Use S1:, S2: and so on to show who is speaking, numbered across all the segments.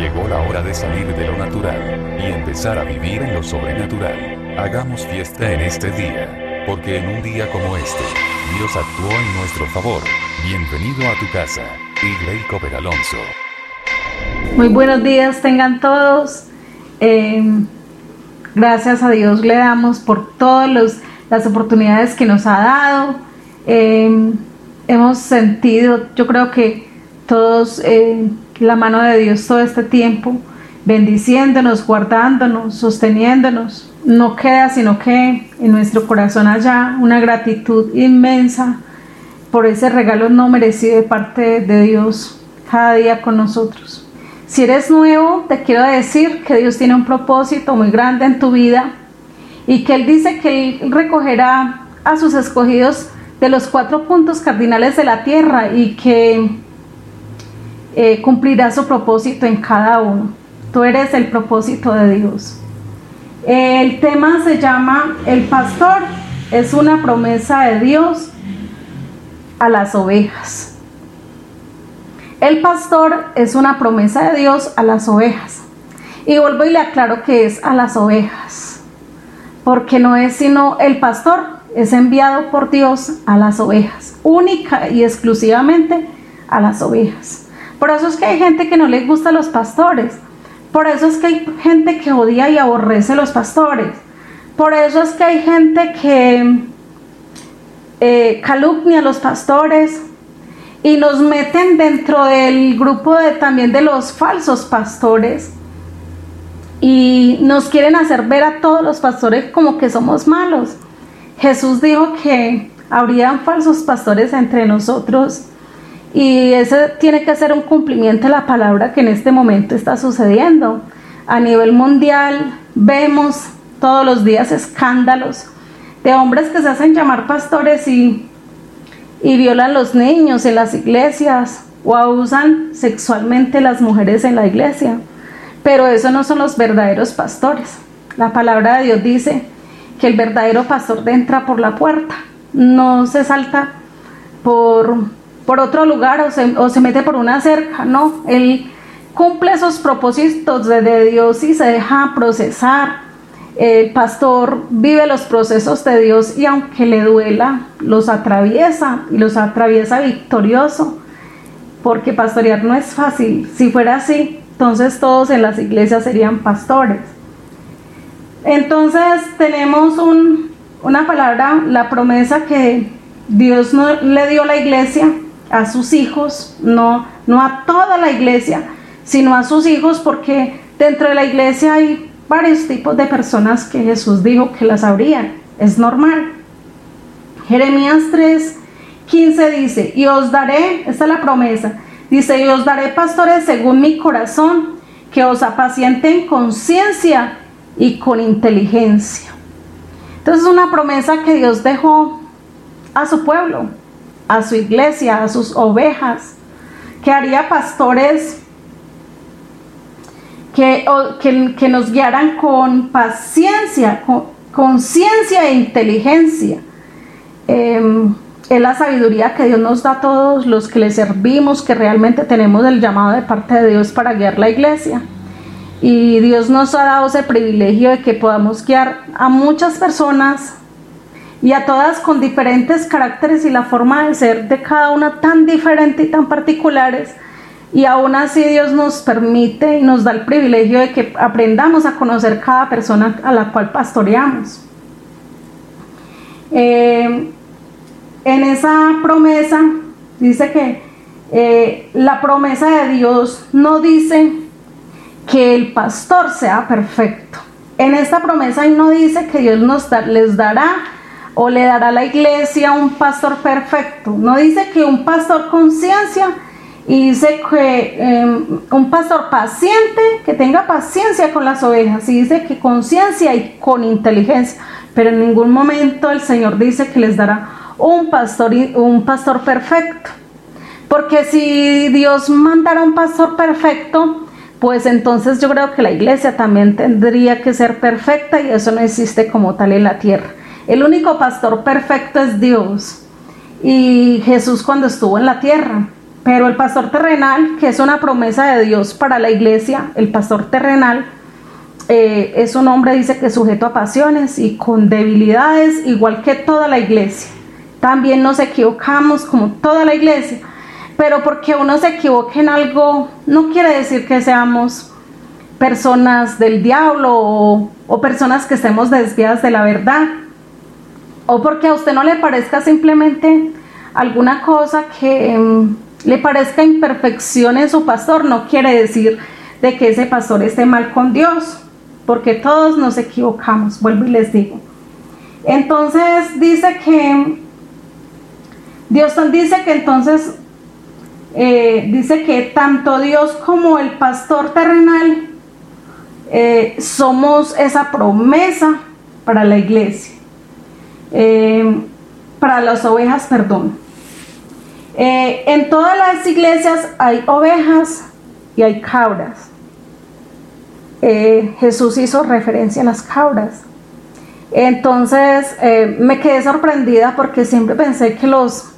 S1: Llegó la hora de salir de lo natural y empezar a vivir en lo sobrenatural. Hagamos fiesta en este día, porque en un día como este, Dios actuó en nuestro favor. Bienvenido a tu casa, Igley Coper Alonso.
S2: Muy buenos días tengan todos. Eh, gracias a Dios le damos por todas las oportunidades que nos ha dado. Eh, hemos sentido, yo creo que todos eh, la mano de Dios todo este tiempo, bendiciéndonos, guardándonos, sosteniéndonos. No queda sino que en nuestro corazón haya una gratitud inmensa por ese regalo no merecido de parte de Dios cada día con nosotros. Si eres nuevo, te quiero decir que Dios tiene un propósito muy grande en tu vida y que Él dice que Él recogerá a sus escogidos de los cuatro puntos cardinales de la tierra y que eh, cumplirá su propósito en cada uno. Tú eres el propósito de Dios. El tema se llama El pastor es una promesa de Dios a las ovejas. El pastor es una promesa de Dios a las ovejas. Y vuelvo y le aclaro que es a las ovejas. Porque no es sino el pastor, es enviado por Dios a las ovejas. Única y exclusivamente a las ovejas. Por eso es que hay gente que no les gusta los pastores. Por eso es que hay gente que odia y aborrece los pastores. Por eso es que hay gente que eh, calumnia a los pastores y nos meten dentro del grupo de, también de los falsos pastores y nos quieren hacer ver a todos los pastores como que somos malos. Jesús dijo que habrían falsos pastores entre nosotros y ese tiene que ser un cumplimiento de la palabra que en este momento está sucediendo. A nivel mundial vemos todos los días escándalos de hombres que se hacen llamar pastores y, y violan los niños en las iglesias o abusan sexualmente las mujeres en la iglesia. Pero eso no son los verdaderos pastores. La palabra de Dios dice que el verdadero pastor entra por la puerta, no se salta por por otro lugar o se, mete por una cerca, no, él cumple esos propósitos de, Dios y se deja procesar. El pastor vive los procesos de Dios y aunque le duela, los atraviesa y los atraviesa victorioso, porque pastorear no es fácil. Si fuera así, entonces todos en las iglesias serían pastores. Entonces tenemos un, una palabra, la promesa que Dios no, le dio a la iglesia a sus hijos, no, no a toda la iglesia, sino a sus hijos, porque dentro de la iglesia hay varios tipos de personas que Jesús dijo que las habrían. Es normal. Jeremías 3, 15 dice, y os daré, esta es la promesa, dice, y os daré pastores según mi corazón, que os apacienten con ciencia y con inteligencia. Entonces es una promesa que Dios dejó a su pueblo a su iglesia, a sus ovejas, que haría pastores que, que, nos guiaran con paciencia, con ciencia e inteligencia. Em, es la sabiduría que Dios nos da a todos los que le servimos, que realmente tenemos el llamado de parte de Dios para guiar la iglesia. Y Dios nos ha dado ese privilegio de que podamos guiar a muchas personas y a todas con diferentes caracteres y la forma de ser de cada una tan diferente y tan particulares. Y aún así Dios nos permite y nos da el privilegio de que aprendamos a conocer cada persona a la cual pastoreamos. Eh, en esa promesa dice que eh, la promesa de Dios no dice que el pastor sea perfecto. En esta promesa no dice que Dios nos les dará o le dará la iglesia un pastor perfecto. No dice que un pastor con ciencia y dice que em, un pastor paciente, que tenga paciencia con las ovejas, y dice que con ciencia y con inteligencia, pero en ningún momento el Señor dice que les dará un pastor, un pastor perfecto. Porque si Dios mandara un pastor perfecto, pues entonces yo creo que la iglesia también tendría que ser perfecta y eso no existe como tal en la tierra. El único pastor perfecto es Dios. Y Jesús cuando estuvo en la tierra, pero el pastor terrenal, que es una promesa de Dios para la iglesia, el pastor terrenal, eh, es un hombre, dice que sujeto a pasiones y con debilidades, igual que toda la iglesia. También nos equivocamos como toda la iglesia, pero porque uno se equivoque en algo no quiere decir que seamos personas del diablo o, o personas que estemos desviadas de la verdad. O porque a usted no le parezca simplemente alguna cosa que em, le parezca imperfección en su pastor, no quiere decir de que ese pastor esté mal con Dios, porque todos nos equivocamos, vuelvo y les digo. Entonces dice que Dios dice que entonces eh, dice que tanto Dios como el pastor terrenal eh, somos esa promesa para la iglesia, eh, para las ovejas, perdón. en todas las iglesias hay ovejas y hay cabras. Jesús hizo referencia a las cabras. Entonces me quedé sorprendida porque siempre pensé que los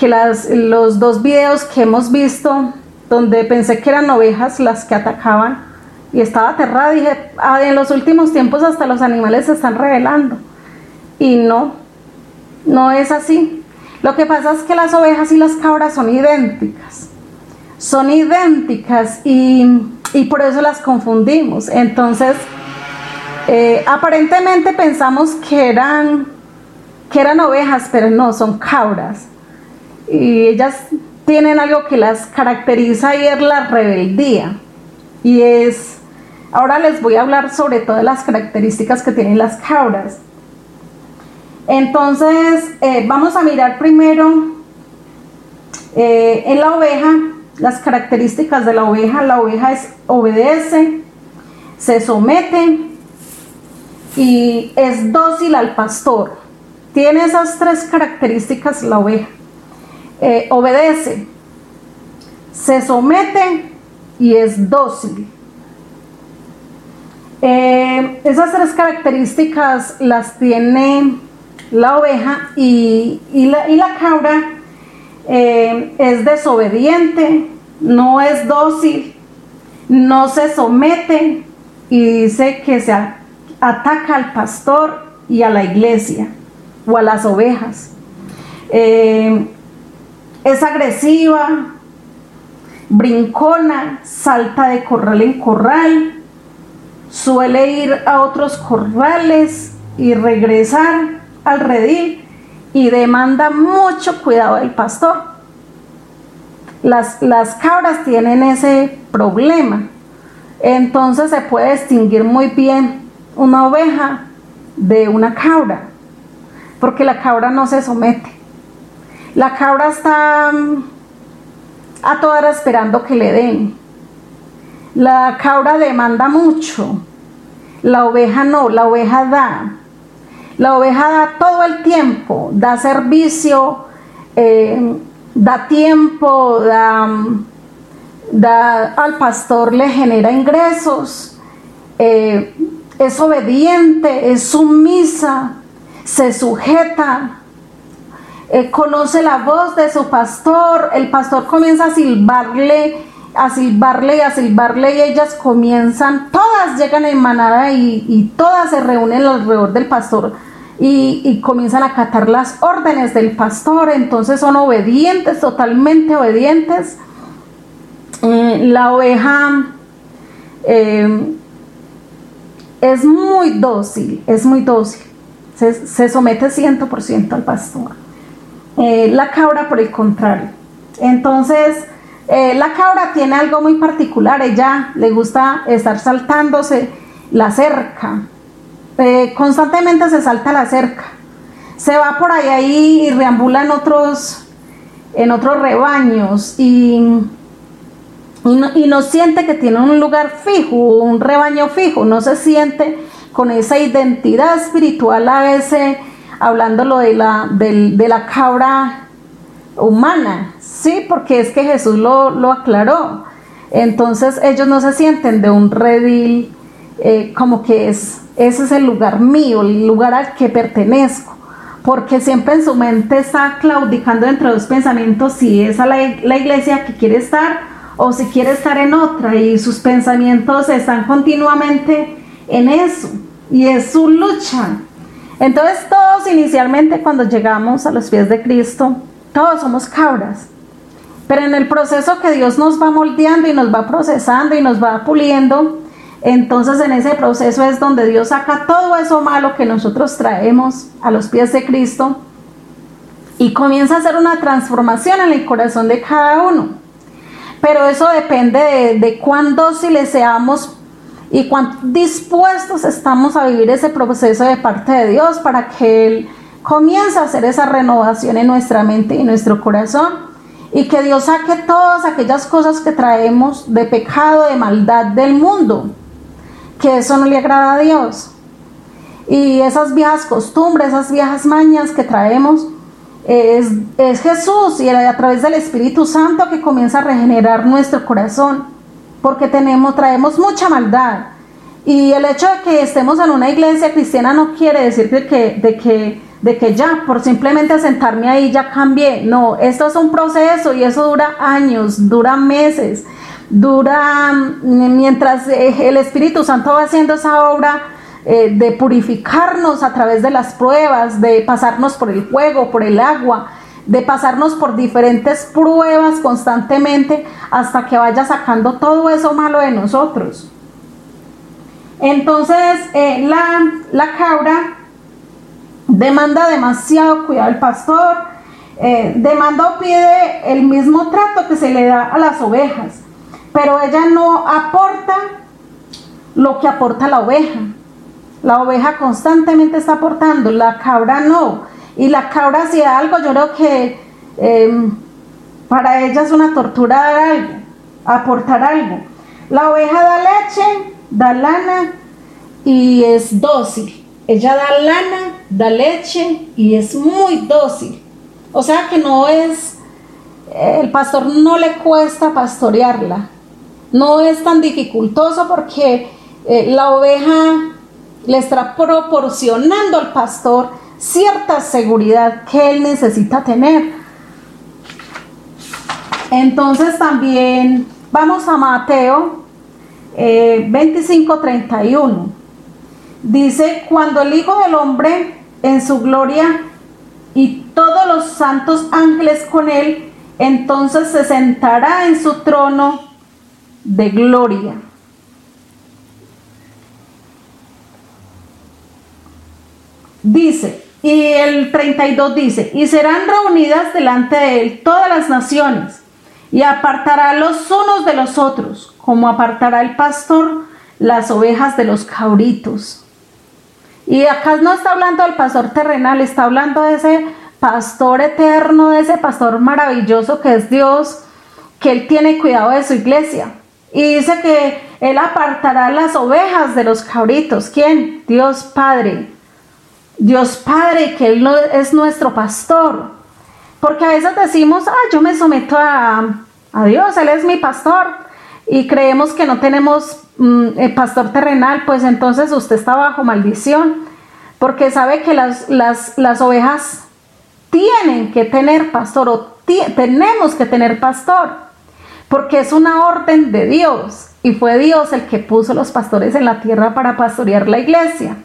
S2: que las, los dos videos que hemos visto, donde pensé que eran ovejas las que atacaban y estaba aterrada, dije, ah, en los últimos tiempos hasta los animales se están revelando. Y no, no es así. Lo que pasa es que las ovejas y las cabras son idénticas. Son idénticas y, y por eso las confundimos. Entonces, eh, aparentemente pensamos que eran, que eran ovejas, pero no, son cabras y ellas tienen algo que las caracteriza y es la rebeldía. Y es, ahora les voy a hablar sobre todas las características que tienen las cabras. Entonces, eh, vamos a mirar primero eh, en la oveja, las características de la oveja. La oveja es obedece, se somete y es dócil al pastor. Tiene esas tres características la oveja. Eh, obedece, se somete y es dócil. Esas tres características las tiene la oveja y, la, cabra eh, es desobediente, no es dócil, no se somete y dice que se ataca al pastor y a la iglesia o a las ovejas. Es agresiva, brincona, salta de corral en corral, suele ir a otros corrales y regresar al redil y demanda mucho cuidado del pastor. Las, las cabras tienen ese problema. Entonces se puede distinguir muy bien una oveja de una cabra, porque la cabra no se somete. La cabra está mm, a toda hora esperando que le den. La cabra demanda mucho. La oveja no, la oveja da. La oveja da todo el tiempo, da servicio, eh, da tiempo, da, al pastor le genera ingresos, eh, es obediente, es sumisa, se sujeta, eh, conoce la voz de su pastor, el pastor comienza a silbarle, a silbarle y a silbarle y ellas comienzan, todas llegan en manada y, todas se reúnen alrededor del pastor y, comienzan a acatar las órdenes del pastor, entonces son obedientes, totalmente obedientes. Eh, la oveja eh, es muy dócil, es muy dócil, se, se somete 100% al pastor. Eh, la cabra, por el contrario. Entonces, la cabra tiene algo muy particular. Ella le gusta estar saltándose la cerca. Eh, constantemente se salta la cerca. Se va por ahí y reambula en otros, en otros rebaños y, y no siente que tiene un lugar fijo, un rebaño fijo. No se siente con esa identidad espiritual a veces hablándolo de la, de, la cabra humana, ¿sí? Porque es que Jesús lo, aclaró. Entonces ellos no se sienten de un redil eh, como que es, ese es el lugar mío, el lugar al que pertenezco, porque siempre en su mente está claudicando entre dos pensamientos si es la, la iglesia que quiere estar o si quiere estar en otra y sus pensamientos están continuamente en eso y es su lucha. Entonces todos inicialmente cuando llegamos a los pies de Cristo, todos somos cabras. Pero en el proceso que Dios nos va moldeando y nos va procesando y nos va puliendo, entonces en ese proceso es donde Dios saca todo eso malo que nosotros traemos a los pies de Cristo y comienza a hacer una transformación en el corazón de cada uno. Pero eso depende de, de cuán dóciles seamos y cuán dispuestos estamos a vivir ese proceso de parte de Dios para que Él comience a hacer esa renovación en nuestra mente y nuestro corazón y que Dios saque todas aquellas cosas que traemos de pecado, de maldad del mundo, que eso no le agrada a Dios. Y esas viejas costumbres, esas viejas mañas que traemos, es, es Jesús y a través del Espíritu Santo que comienza a regenerar nuestro corazón, porque tenemos, traemos mucha maldad. Y el hecho de que estemos en una iglesia cristiana no quiere decir de que, de que de que ya por simplemente sentarme ahí ya cambié. No, esto es un proceso y eso dura años, dura meses, dura mm, mientras eh, el Espíritu Santo va haciendo esa obra eh, de purificarnos a través de las pruebas, de pasarnos por el fuego, por el agua, de pasarnos por diferentes pruebas constantemente hasta que vaya sacando todo eso malo de nosotros. Entonces, eh, la, la cabra demanda demasiado cuidado al pastor, demanda o pide el mismo trato que se le da a las ovejas, pero ella no aporta lo que aporta la oveja. La oveja constantemente está aportando, la cabra no. Y la cabra si algo, yo creo que em, para ella es una tortura dar algo, aportar algo. La oveja da leche, da lana y es dócil. Ella da lana, da leche y es muy dócil. O sea que no es, el pastor no le cuesta pastorearla. No es tan dificultoso porque eh, la oveja le está proporcionando al pastor cierta seguridad que él necesita tener. Entonces también vamos a Mateo eh, 25:31. Dice, cuando el Hijo del Hombre en su gloria y todos los santos ángeles con él, entonces se sentará en su trono de gloria. Dice, y el 32 dice, y serán reunidas delante de él todas las naciones, y apartará los unos de los otros, como apartará el pastor las ovejas de los cabritos. Y acá no está hablando del pastor terrenal, está hablando de ese pastor eterno, de ese pastor maravilloso que es Dios, que Él tiene cuidado de su iglesia. Y dice que Él apartará las ovejas de los cabritos. ¿Quién? Dios Padre. Dios Padre, que Él es nuestro pastor. Porque a veces decimos, ah, yo me someto a, a Dios, Él es mi pastor. Y creemos que no tenemos Mm, el pastor terrenal, pues entonces usted está bajo maldición, porque sabe que las, las, ovejas tienen que tener pastor o tenemos que tener pastor, porque es una orden de Dios y fue Dios el que puso los pastores en la tierra para pastorear la iglesia.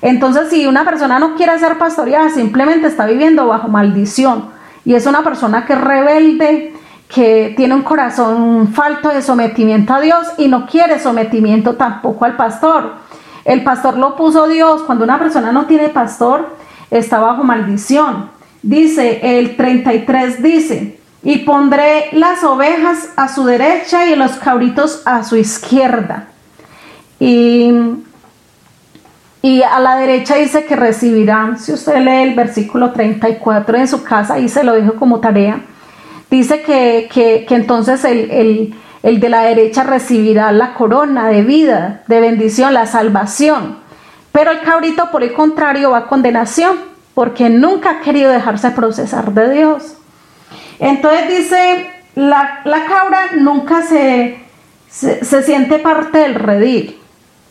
S2: Entonces, si una persona no quiere ser pastoreada, simplemente está viviendo bajo maldición y es una persona que es rebelde, que tiene un corazón falto de sometimiento a Dios y no quiere sometimiento tampoco al pastor. El pastor lo puso Dios. Cuando una persona no tiene pastor, está bajo maldición. Dice, el 33 dice, y pondré las ovejas a su derecha y los cabritos a su izquierda. Y, y a la derecha dice que recibirán, si usted lee el versículo 34 en su casa, y se lo dijo como tarea, Dice que, entonces el, el de la derecha recibirá la corona de vida, de bendición, la salvación. Pero el cabrito, por el contrario, va a condenación, porque nunca ha querido dejarse procesar de Dios. Entonces dice, la, cabra nunca se, se, siente parte del redil.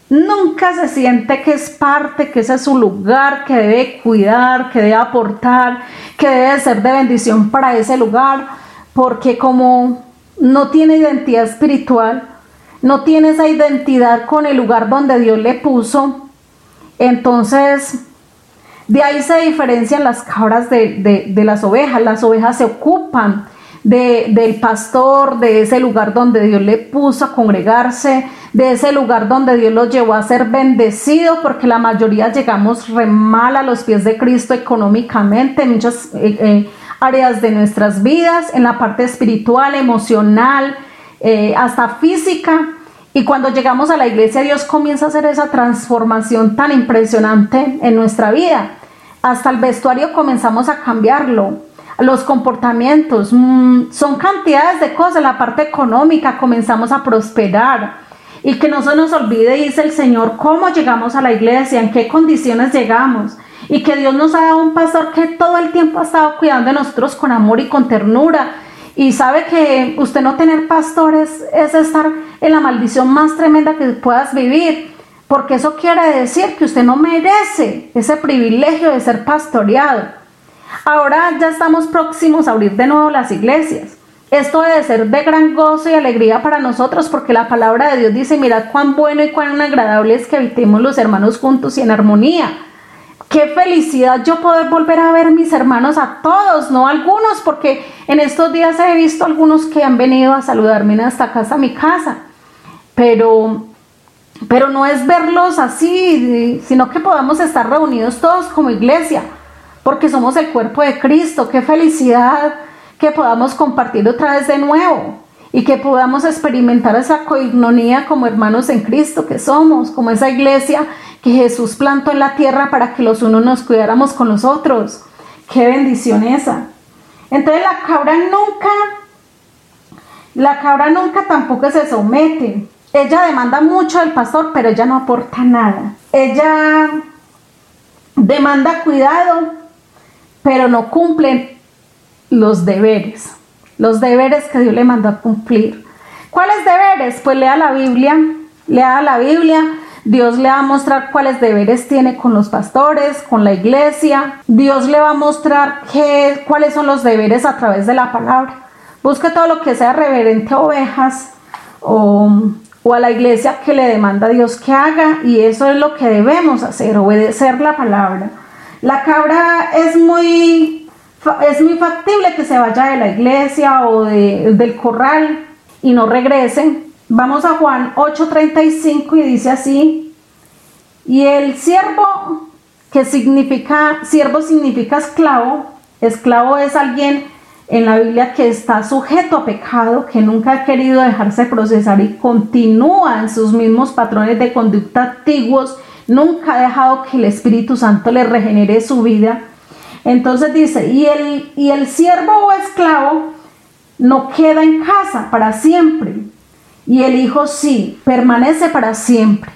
S2: nunca se siente que es parte, que ese es su lugar, que debe cuidar, que debe aportar, que debe ser de bendición para ese lugar, porque como no tiene identidad espiritual, no tiene esa identidad con el lugar donde Dios le puso, entonces de ahí se diferencian las cabras de, las ovejas. Las ovejas se ocupan del pastor, de ese lugar donde Dios le puso a congregarse, de ese lugar donde Dios lo llevó a ser bendecido, porque la mayoría llegamos re mal a los pies de Cristo económicamente en muchas eh, eh, áreas de nuestras vidas, en la parte espiritual, emocional, eh, hasta física. Y cuando llegamos a la iglesia, Dios comienza a hacer esa transformación tan impresionante en nuestra vida. Hasta el vestuario comenzamos a cambiarlo. Los comportamientos, mm, son cantidades de cosas. La parte económica comenzamos a prosperar. Y que no se nos olvide, dice el Señor, cómo llegamos a la iglesia, en qué condiciones llegamos. Y que Dios nos ha dado un pastor que todo el tiempo ha estado cuidando de nosotros con amor y con ternura y sabe que usted no tener pastores es estar en la maldición más tremenda que puedas vivir, porque eso quiere decir que usted no merece ese privilegio de ser pastoreado. Ahora ya estamos próximos a abrir de nuevo las iglesias. Esto debe ser de gran gozo y alegría para nosotros porque la palabra de Dios dice, mirad cuán bueno y cuán agradable es que habitemos los hermanos juntos y en armonía. Qué felicidad yo poder volver a ver mis hermanos a todos, no algunos, porque en estos días he visto algunos que han venido a saludarme en esta casa, a mi casa. Pero, pero no es verlos así, sino que podamos estar reunidos todos como iglesia, porque somos el cuerpo de Cristo. Qué felicidad que podamos compartir otra vez de nuevo y que podamos experimentar esa coinonía como hermanos en Cristo que somos, como esa iglesia que Jesús plantó en la tierra para que los unos nos cuidáramos con los otros. Qué bendición esa. Entonces la cabra nunca, la cabra nunca tampoco se somete. Ella demanda mucho del pastor, pero ella no aporta nada. Ella demanda cuidado, pero no cumple los deberes. Los deberes que Dios le mandó a cumplir. ¿Cuáles deberes? Pues lea la Biblia, lea la Biblia, Dios le va a mostrar cuáles deberes tiene con los pastores, con la iglesia. Dios le va a mostrar qué, cuáles son los deberes a través de la palabra. Busque todo lo que sea reverente a ovejas o, a la iglesia que le demanda a Dios que haga y eso es lo que debemos hacer, obedecer la palabra. La cabra es muy, es muy factible que se vaya de la iglesia o del corral y no regrese Vamos a Juan 8:35 y dice así, y el siervo, que significa, siervo significa esclavo, esclavo es alguien en la Biblia que está sujeto a pecado, que nunca ha querido dejarse procesar y continúa en sus mismos patrones de conducta antiguos, nunca ha dejado que el Espíritu Santo le regenere su vida. Entonces dice, y el, y el siervo o esclavo no queda en casa para siempre, y el hijo sí, permanece para siempre.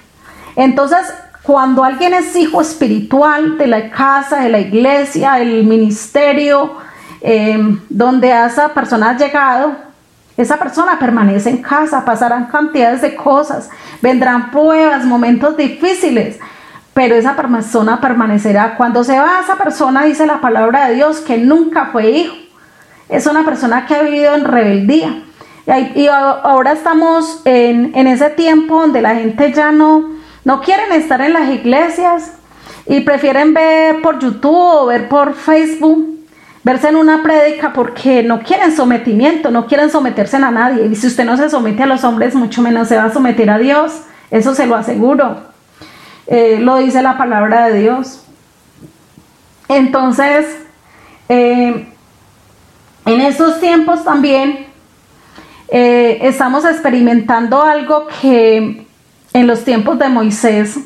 S2: Entonces, cuando alguien es hijo espiritual de la casa, de la iglesia, del ministerio, eh, donde esa persona ha llegado, esa persona permanece en casa, pasarán cantidades de cosas, vendrán pruebas, momentos difíciles, pero esa persona permanecerá. Cuando se va esa persona, dice la palabra de Dios, que nunca fue hijo. Es una persona que ha vivido en rebeldía. Y ahora estamos en, ese tiempo donde la gente ya no, no quieren estar en las iglesias y prefieren ver por YouTube o ver por Facebook, verse en una prédica porque no quieren sometimiento, no quieren someterse a nadie. Y si usted no se somete a los hombres, mucho menos se va a someter a Dios. Eso se lo aseguro. Eh, lo dice la palabra de Dios. Entonces, eh, en esos tiempos también eh, estamos experimentando algo que en los tiempos de Moisés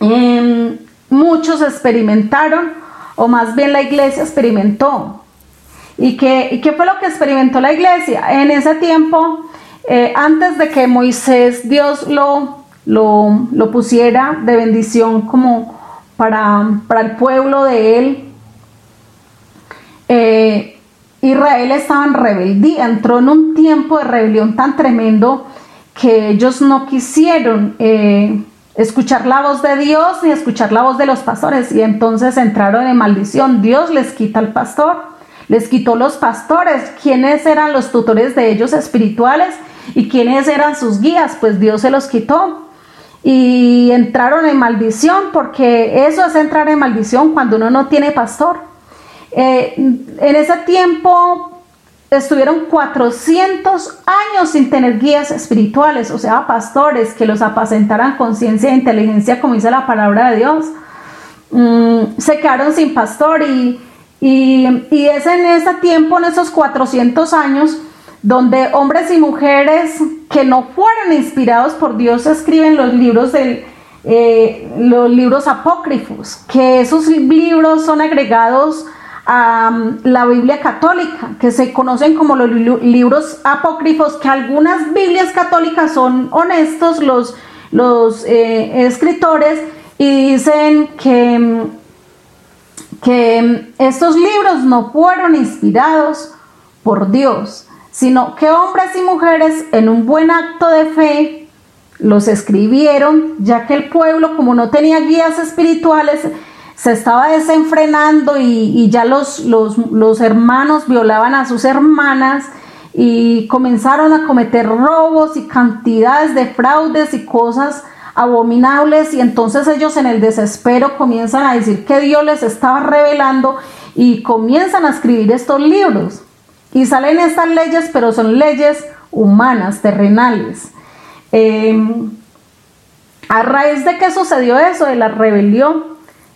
S2: em, muchos experimentaron, o más bien la iglesia experimentó. ¿Y qué, qué fue lo que experimentó la iglesia? En ese tiempo, eh, antes de que Moisés Dios lo, lo, pusiera de bendición como para, para el pueblo de él, Israel estaba en rebeldía, entró en un tiempo de rebelión tan tremendo que ellos no quisieron eh, escuchar la voz de Dios ni escuchar la voz de los pastores. Y entonces entraron en maldición. Dios les quita al pastor, les quitó los pastores, quiénes eran los tutores de ellos espirituales y quiénes eran sus guías, pues Dios se los quitó. Y entraron en maldición, porque eso es entrar en maldición cuando uno no tiene pastor. Eh, en ese tiempo estuvieron 400 años sin tener guías espirituales, o sea, pastores que los apacentaran con ciencia e inteligencia, como dice la palabra de Dios. Mm, se quedaron sin pastor y, y, y es en ese tiempo, en esos 400 años, donde hombres y mujeres que no fueron inspirados por Dios escriben los libros de eh, los libros apócrifos, que esos libros son agregados a um, la Biblia católica, que se conocen como los libros apócrifos, que algunas Biblias católicas son honestos los, los eh, escritores y dicen que, que estos libros no fueron inspirados por Dios sino que hombres y mujeres en un buen acto de fe los escribieron, ya que el pueblo, como no tenía guías espirituales, se estaba desenfrenando y, ya los, los, hermanos violaban a sus hermanas y comenzaron a cometer robos y cantidades de fraudes y cosas abominables y entonces ellos en el desespero comienzan a decir que Dios les estaba revelando y comienzan a escribir estos libros. Y salen estas leyes, pero son leyes humanas, terrenales. Em, a raíz de qué sucedió eso, de la rebelión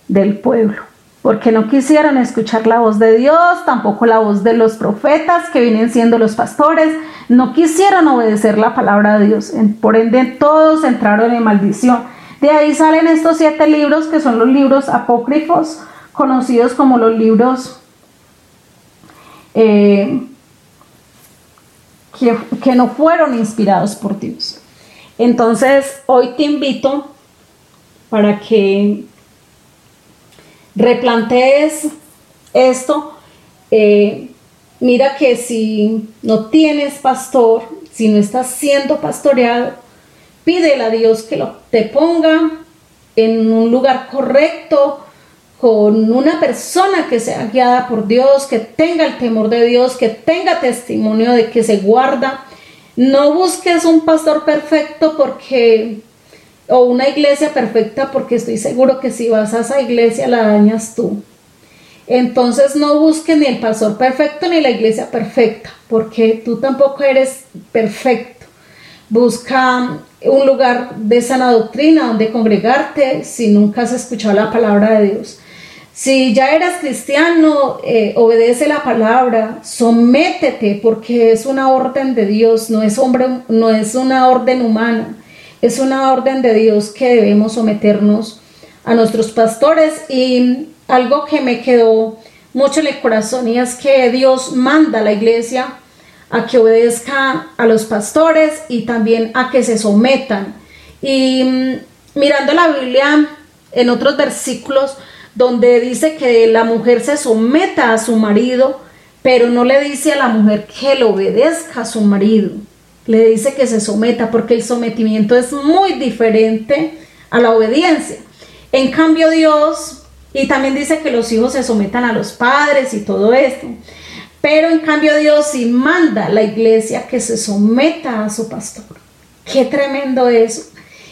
S2: del pueblo, porque no quisieron escuchar la voz de Dios, tampoco la voz de los profetas que vienen siendo los pastores, no quisieron obedecer la palabra de Dios, por ende todos entraron en maldición. De ahí salen estos siete libros que son los libros apócrifos, conocidos como los libros eh, que, no fueron inspirados por Dios. Entonces, hoy te invito para que replantees esto. Eh, mira que si no tienes pastor, si no estás siendo pastoreado, pídele a Dios que lo, te ponga en un lugar correcto, con una persona que sea guiada por Dios, que tenga el temor de Dios, que tenga testimonio de que se guarda. No busques un pastor perfecto porque o una iglesia perfecta porque estoy seguro que si vas a esa iglesia la dañas tú. Entonces no busques ni el pastor perfecto ni la iglesia perfecta porque tú tampoco eres perfecto. Busca un lugar de sana doctrina donde congregarte si nunca has escuchado la palabra de Dios. Si ya eras cristiano, eh, obedece la palabra, sométete porque es una orden de Dios, no es, hombre, no es una orden humana, es una orden de Dios que debemos someternos a nuestros pastores. Y algo que me quedó mucho en el corazón y es que Dios manda a la iglesia a que obedezca a los pastores y también a que se sometan. Y mm, mirando la Biblia en otros versículos, donde dice que la mujer se someta a su marido, pero no le dice a la mujer que le obedezca a su marido. Le dice que se someta porque el sometimiento es muy diferente a la obediencia. En cambio Dios, y también dice que los hijos se sometan a los padres y todo esto. Pero en cambio Dios sí manda a la iglesia que se someta a su pastor. Qué tremendo eso.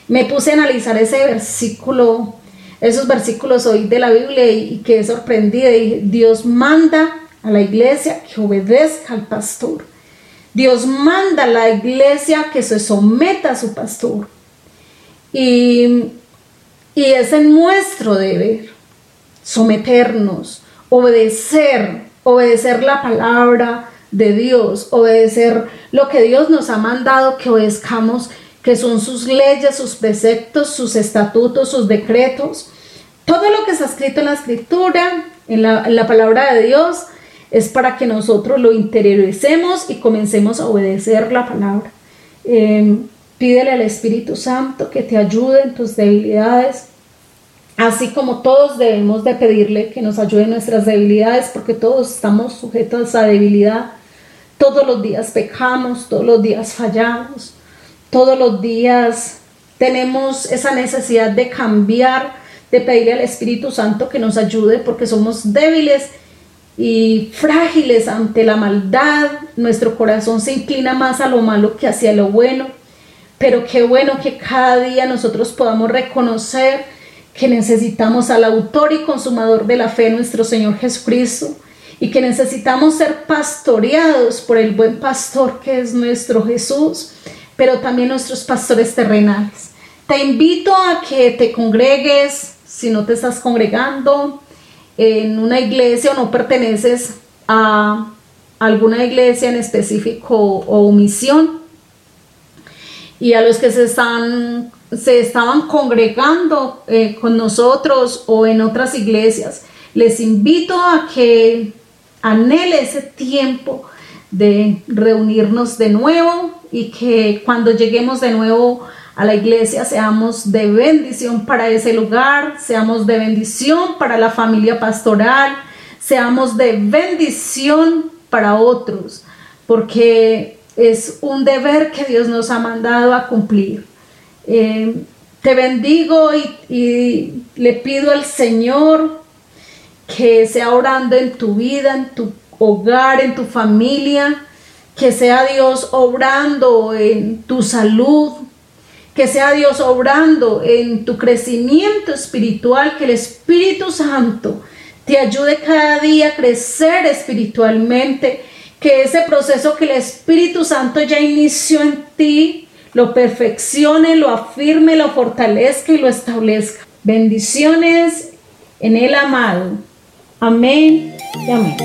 S2: Me puse a analizar ese versículo esos versículos hoy de la Biblia y, que quedé sorprendida. Y Dios manda a la iglesia que obedezca al pastor. Dios manda a la iglesia que se someta a su pastor. Y, y es en nuestro deber someternos, obedecer, obedecer la palabra de Dios, obedecer lo que Dios nos ha mandado que obedezcamos que son sus leyes, sus preceptos, sus estatutos, sus decretos. Todo lo que está escrito en la escritura, en la, palabra de Dios, es para que nosotros lo interioricemos y comencemos a obedecer la palabra. Em, pídele al Espíritu Santo que te ayude en tus debilidades, así como todos debemos de pedirle que nos ayude en nuestras debilidades, porque todos estamos sujetos a debilidad. Todos los días pecamos, todos los días fallamos. todos los días tenemos esa necesidad de cambiar, de pedirle al Espíritu Santo que nos ayude porque somos débiles y frágiles ante la maldad. Nuestro corazón se inclina más a lo malo que hacia lo bueno. Pero qué bueno que cada día nosotros podamos reconocer que necesitamos al autor y consumador de la fe, nuestro Señor Jesucristo, y que necesitamos ser pastoreados por el buen pastor que es nuestro Jesús, pero también nuestros pastores terrenales. Te invito a que te congregues, si no te estás congregando en una iglesia o no perteneces a alguna iglesia en específico o misión, y a los que se están se estaban congregando eh, con nosotros o en otras iglesias, les invito a que anhele ese tiempo de reunirnos de nuevo y que cuando lleguemos de nuevo a la iglesia seamos de bendición para ese lugar, seamos de bendición para la familia pastoral, seamos de bendición para otros, porque es un deber que Dios nos ha mandado a cumplir. Eh, te bendigo y, y le pido al Señor que sea orando en tu vida, en tu hogar, en tu familia, que sea Dios obrando en tu salud, que sea Dios obrando en tu crecimiento espiritual, que el Espíritu Santo te ayude cada día a crecer espiritualmente, que ese proceso que el Espíritu Santo ya inició en ti, lo perfeccione, lo afirme, lo fortalezca y lo establezca. Bendiciones en el amado. Amén y amén.